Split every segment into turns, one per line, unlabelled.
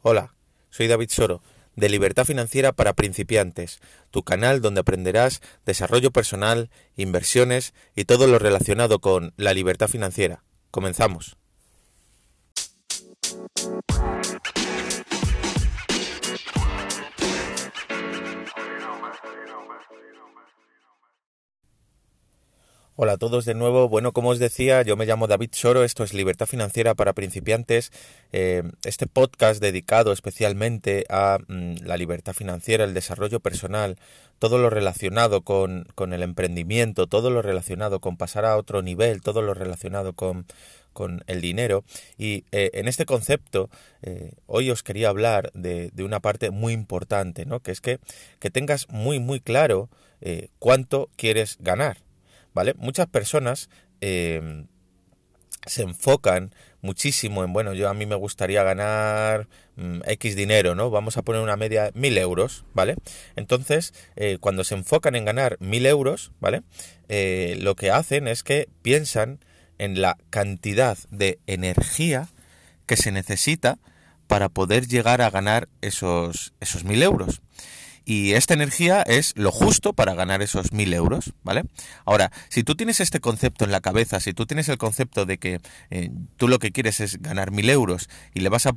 Hola, soy David Soro, de Libertad Financiera para Principiantes, tu canal donde aprenderás desarrollo personal, inversiones y todo lo relacionado con la libertad financiera. Comenzamos. Hola a todos de nuevo. Bueno, como os decía, yo me llamo David Soro, esto es Libertad Financiera para Principiantes, eh, este podcast dedicado especialmente a mm, la libertad financiera, el desarrollo personal, todo lo relacionado con, el emprendimiento, todo lo relacionado con pasar a otro nivel, todo lo relacionado con, el dinero. Y eh, en este concepto, eh, hoy os quería hablar de, de, una parte muy importante, ¿no? Que es que, que tengas muy, muy claro cuánto quieres ganar. ¿Vale? Muchas personas em, se enfocan muchísimo en, bueno, yo a mí me gustaría ganar mm, X dinero, ¿no? Vamos a poner una media, mil euros, ¿vale? Entonces, eh, cuando se enfocan en ganar mil euros, ¿vale? Eh, lo que hacen es que piensan en la cantidad de energía que se necesita para poder llegar a ganar esos, esos mil euros y esta energía es lo justo para ganar esos mil euros, ¿vale? Ahora, si tú tienes este concepto en la cabeza, si tú tienes el concepto de que eh, tú lo que quieres es ganar mil euros y le vas a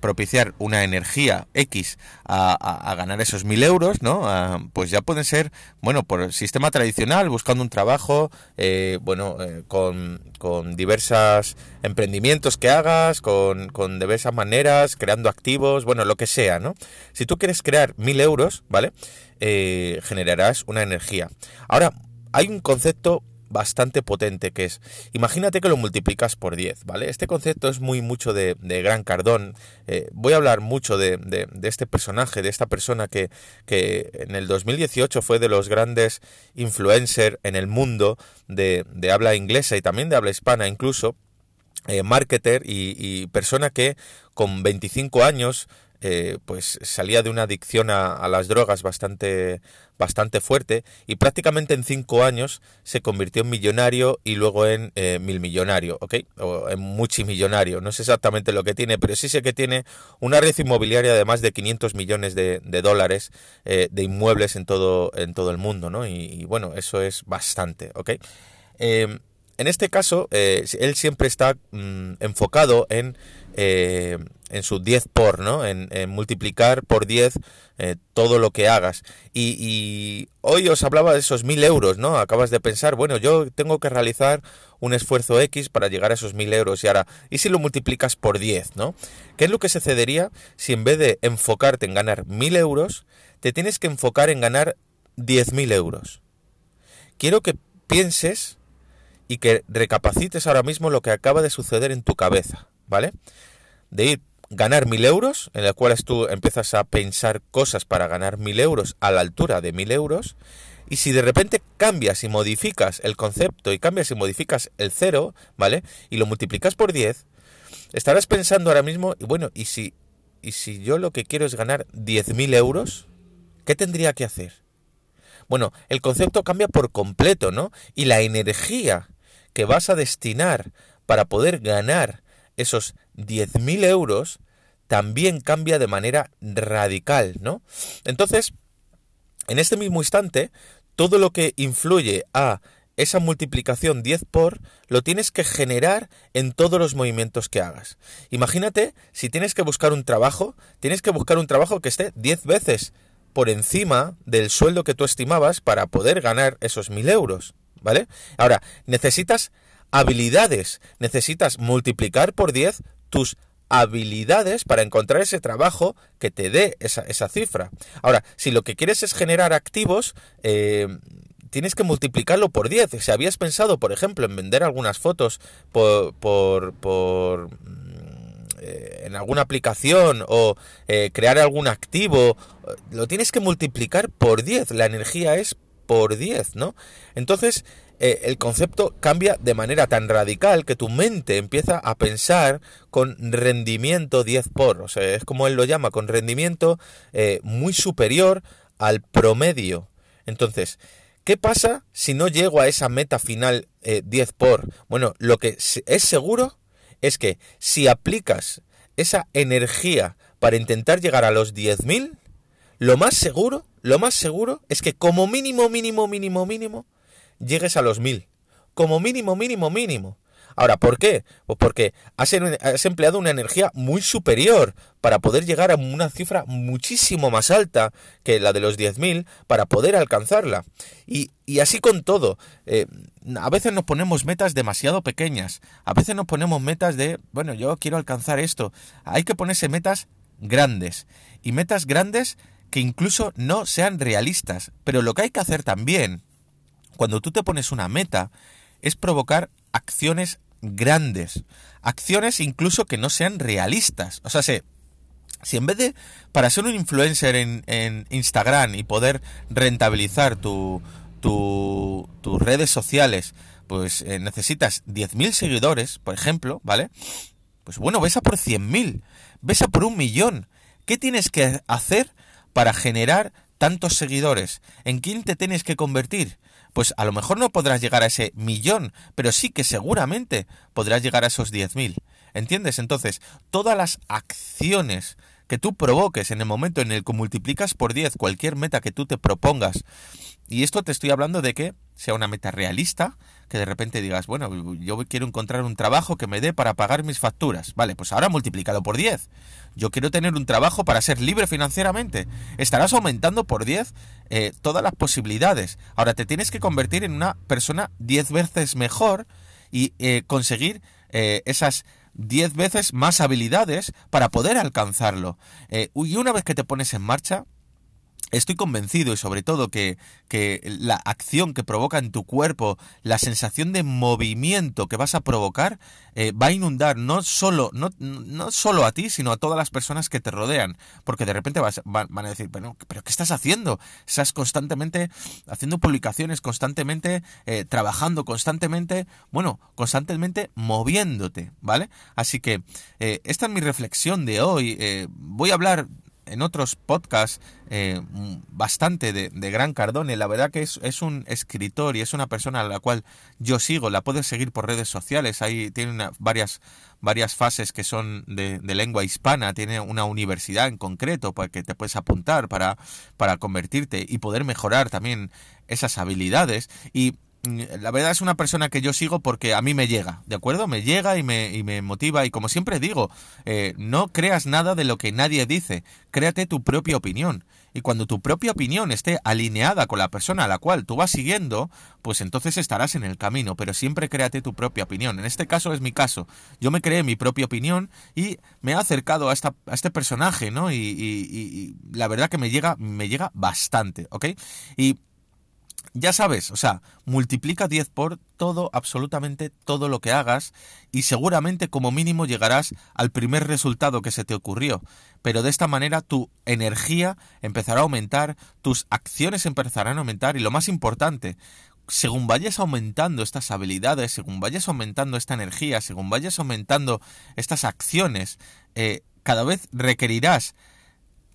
propiciar una energía X a, ganar esos mil euros, ¿no? Ah, pues ya pueden ser, bueno, por el sistema tradicional, buscando un trabajo, eh, bueno, eh, con, con diversos emprendimientos que hagas, con, con diversas maneras, creando activos, bueno, lo que sea, ¿no? Si tú quieres crear mil euros, ¿vale? Eh, generarás una energía. Ahora, hay un concepto bastante potente que es, imagínate que lo multiplicas por 10, ¿vale? Este concepto es muy mucho de, Gran Cardón. Eh, voy a hablar mucho de, este personaje, de esta persona que, que, en el 2018 fue de los grandes influencers en el mundo de, habla inglesa y también de habla hispana incluso. Eh, marketer y, y, persona que con 25 años eh, pues salía de una adicción a, las drogas bastante, bastante fuerte y prácticamente en cinco años se convirtió en millonario y luego en eh, mil millonario, ¿ok? O en multimillonario. No sé exactamente lo que tiene, pero sí sé que tiene una red inmobiliaria de más de 500 millones de, dólares eh, de inmuebles en todo, en todo el mundo, ¿no? Y, bueno, eso es bastante, ¿ok? En este caso, él siempre está mm, enfocado en eh, en su 10 por, ¿no? En, multiplicar por 10 eh, todo lo que hagas. Y, hoy os hablaba de esos 1000 euros, ¿no? Acabas de pensar, bueno, yo tengo que realizar un esfuerzo X para llegar a esos 1000 euros. Y ahora, ¿y si lo multiplicas por 10, ¿no? ¿Qué es lo que sucedería si en vez de enfocarte en ganar 1000 euros, te tienes que enfocar en ganar 10.000 euros? Quiero que pienses y que recapacites ahora mismo lo que acaba de suceder en tu cabeza. ¿vale? De ir ganar mil euros, en las cuales tú empiezas a pensar cosas para ganar mil euros a la altura de mil euros, y si de repente cambias y modificas el concepto y cambias y modificas el cero, ¿vale? Y lo multiplicas por 10, estarás pensando ahora mismo, y bueno, ¿y si, y si yo lo que quiero es ganar mil euros? ¿Qué tendría que hacer? Bueno, el concepto cambia por completo, ¿no? Y la energía que vas a destinar para poder ganar esos 10.000 euros también cambia de manera radical, ¿no? Entonces, en este mismo instante, todo lo que influye a esa multiplicación 10 por lo tienes que generar en todos los movimientos que hagas. Imagínate si tienes que buscar un trabajo, tienes que buscar un trabajo que esté 10 veces por encima del sueldo que tú estimabas para poder ganar esos 1000 euros, ¿vale? Ahora, necesitas habilidades. Necesitas multiplicar por 10 tus habilidades para encontrar ese trabajo que te dé esa, cifra. Ahora, si lo que quieres es generar activos, eh, tienes que multiplicarlo por 10. Si habías pensado, por ejemplo, en vender algunas fotos por, por, por eh, en alguna aplicación o eh, crear algún activo, lo tienes que multiplicar por 10. La energía es por 10, ¿no? Entonces, eh, el concepto cambia de manera tan radical que tu mente empieza a pensar con rendimiento 10 por, o sea, es como él lo llama, con rendimiento eh, muy superior al promedio. Entonces, ¿qué pasa si no llego a esa meta final 10 eh, por? Bueno, lo que es seguro es que si aplicas esa energía para intentar llegar a los 10.000, lo más seguro, lo más seguro es que como mínimo, mínimo, mínimo, mínimo, llegues a los 1.000. Como mínimo, mínimo, mínimo. Ahora, ¿por qué? Pues porque has, empleado una energía muy superior para poder llegar a una cifra muchísimo más alta que la de los 10.000 para poder alcanzarla. Y, así con todo. Eh, a veces nos ponemos metas demasiado pequeñas. A veces nos ponemos metas de, bueno, yo quiero alcanzar esto. Hay que ponerse metas grandes. Y metas grandes que incluso no sean realistas. Pero lo que hay que hacer también, cuando tú te pones una meta, es provocar acciones grandes, acciones incluso que no sean realistas. O sea, si, si en vez de, para ser un influencer en, Instagram y poder rentabilizar tu, tu, tus redes sociales, pues eh, necesitas 10.000 seguidores, por ejemplo, ¿vale? Pues bueno, ves a por 100.000, ves a por un millón. ¿Qué tienes que hacer para generar tantos seguidores? ¿En quién te tienes que convertir? pues a lo mejor no podrás llegar a ese millón, pero sí que seguramente podrás llegar a esos 10.000. ¿Entiendes? Entonces, todas las acciones que tú provoques en el momento en el que multiplicas por 10 cualquier meta que tú te propongas, y esto te estoy hablando de que sea una meta realista, que de repente digas, bueno, yo quiero encontrar un trabajo que me dé para pagar mis facturas. Vale, pues ahora multiplícalo por 10. Yo quiero tener un trabajo para ser libre financieramente. Estarás aumentando por 10 eh, todas las posibilidades. Ahora te tienes que convertir en una persona 10 veces mejor y eh, conseguir eh, esas 10 veces más habilidades para poder alcanzarlo. y una vez que te pones en marcha, Estoy convencido y sobre todo que, que, la acción que provoca en tu cuerpo, la sensación de movimiento que vas a provocar, eh, va a inundar no solo, no, no solo a ti, sino a todas las personas que te rodean. Porque de repente vas, van, a decir, pero, pero ¿qué estás haciendo? Estás constantemente haciendo publicaciones, constantemente eh, trabajando, constantemente, bueno, constantemente moviéndote, ¿vale? Así que eh, esta es mi reflexión de hoy. voy a hablar en otros podcasts eh, bastante de, Gran Cardone. La verdad que es, es, un escritor y es una persona a la cual yo sigo. La puedes seguir por redes sociales. Ahí tiene varias, varias fases que son de, lengua hispana. Tiene una universidad en concreto para que te puedes apuntar para, para convertirte y poder mejorar también esas habilidades. Y la verdad es una persona que yo sigo porque a mí me llega, ¿de acuerdo? Me llega y me, y me motiva y como siempre digo, eh, no creas nada de lo que nadie dice, créate tu propia opinión. Y cuando tu propia opinión esté alineada con la persona a la cual tú vas siguiendo, pues entonces estarás en el camino, pero siempre créate tu propia opinión. En este caso es mi caso. Yo me creé mi propia opinión y me he acercado a, esta, a este personaje, ¿no? Y, y, y, la verdad que me llega, me llega bastante, ¿ok? Y ya sabes, o sea, multiplica 10 por todo, absolutamente todo lo que hagas y seguramente como mínimo llegarás al primer resultado que se te ocurrió. Pero de esta manera tu energía empezará a aumentar, tus acciones empezarán a aumentar y lo más importante, según vayas aumentando estas habilidades, según vayas aumentando esta energía, según vayas aumentando estas acciones, eh, cada vez requerirás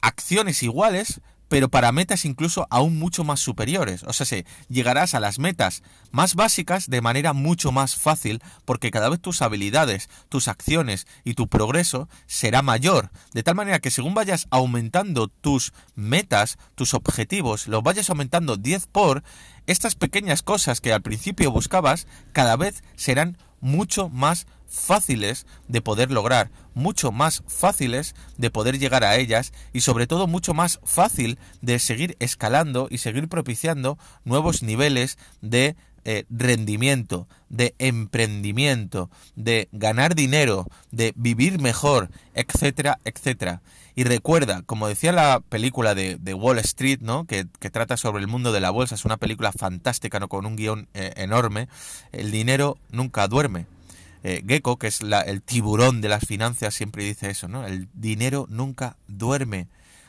acciones iguales, pero para metas incluso aún mucho más superiores. O sea, se, llegarás a las metas más básicas de manera mucho más fácil porque cada vez tus habilidades, tus acciones y tu progreso será mayor. De tal manera que según vayas aumentando tus metas, tus objetivos, los vayas aumentando 10 por, estas pequeñas cosas que al principio buscabas cada vez serán mucho más fáciles de poder lograr, mucho más fáciles de poder llegar a ellas y sobre todo mucho más fácil de seguir escalando y seguir propiciando nuevos niveles de eh, rendimiento, de emprendimiento, de ganar dinero, de vivir mejor, etcétera, etcétera. Y recuerda, como decía la película de, Wall Street, ¿no? Que, trata sobre el mundo de la bolsa, es una película fantástica, ¿no? Con un guion eh, enorme, el dinero nunca duerme. Eh, Gecko, que es el tiburón de las finanzas, siempre dice eso, ¿no? El dinero nunca duerme.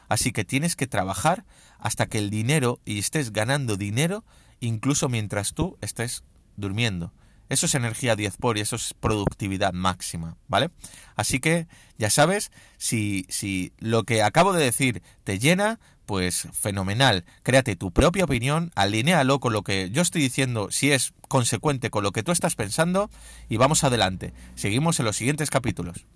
Así que tienes que trabajar hasta que el dinero y estés ganando dinero incluso mientras tú estés durmiendo. Eso es energía 10 por y eso es productividad máxima, ¿vale? Así que ya sabes, si, si lo que acabo de decir te llena, pues fenomenal. Créate tu propia opinión, alinéalo con lo que yo estoy diciendo, si es consecuente con lo que tú estás pensando, y vamos adelante. Seguimos en los siguientes capítulos.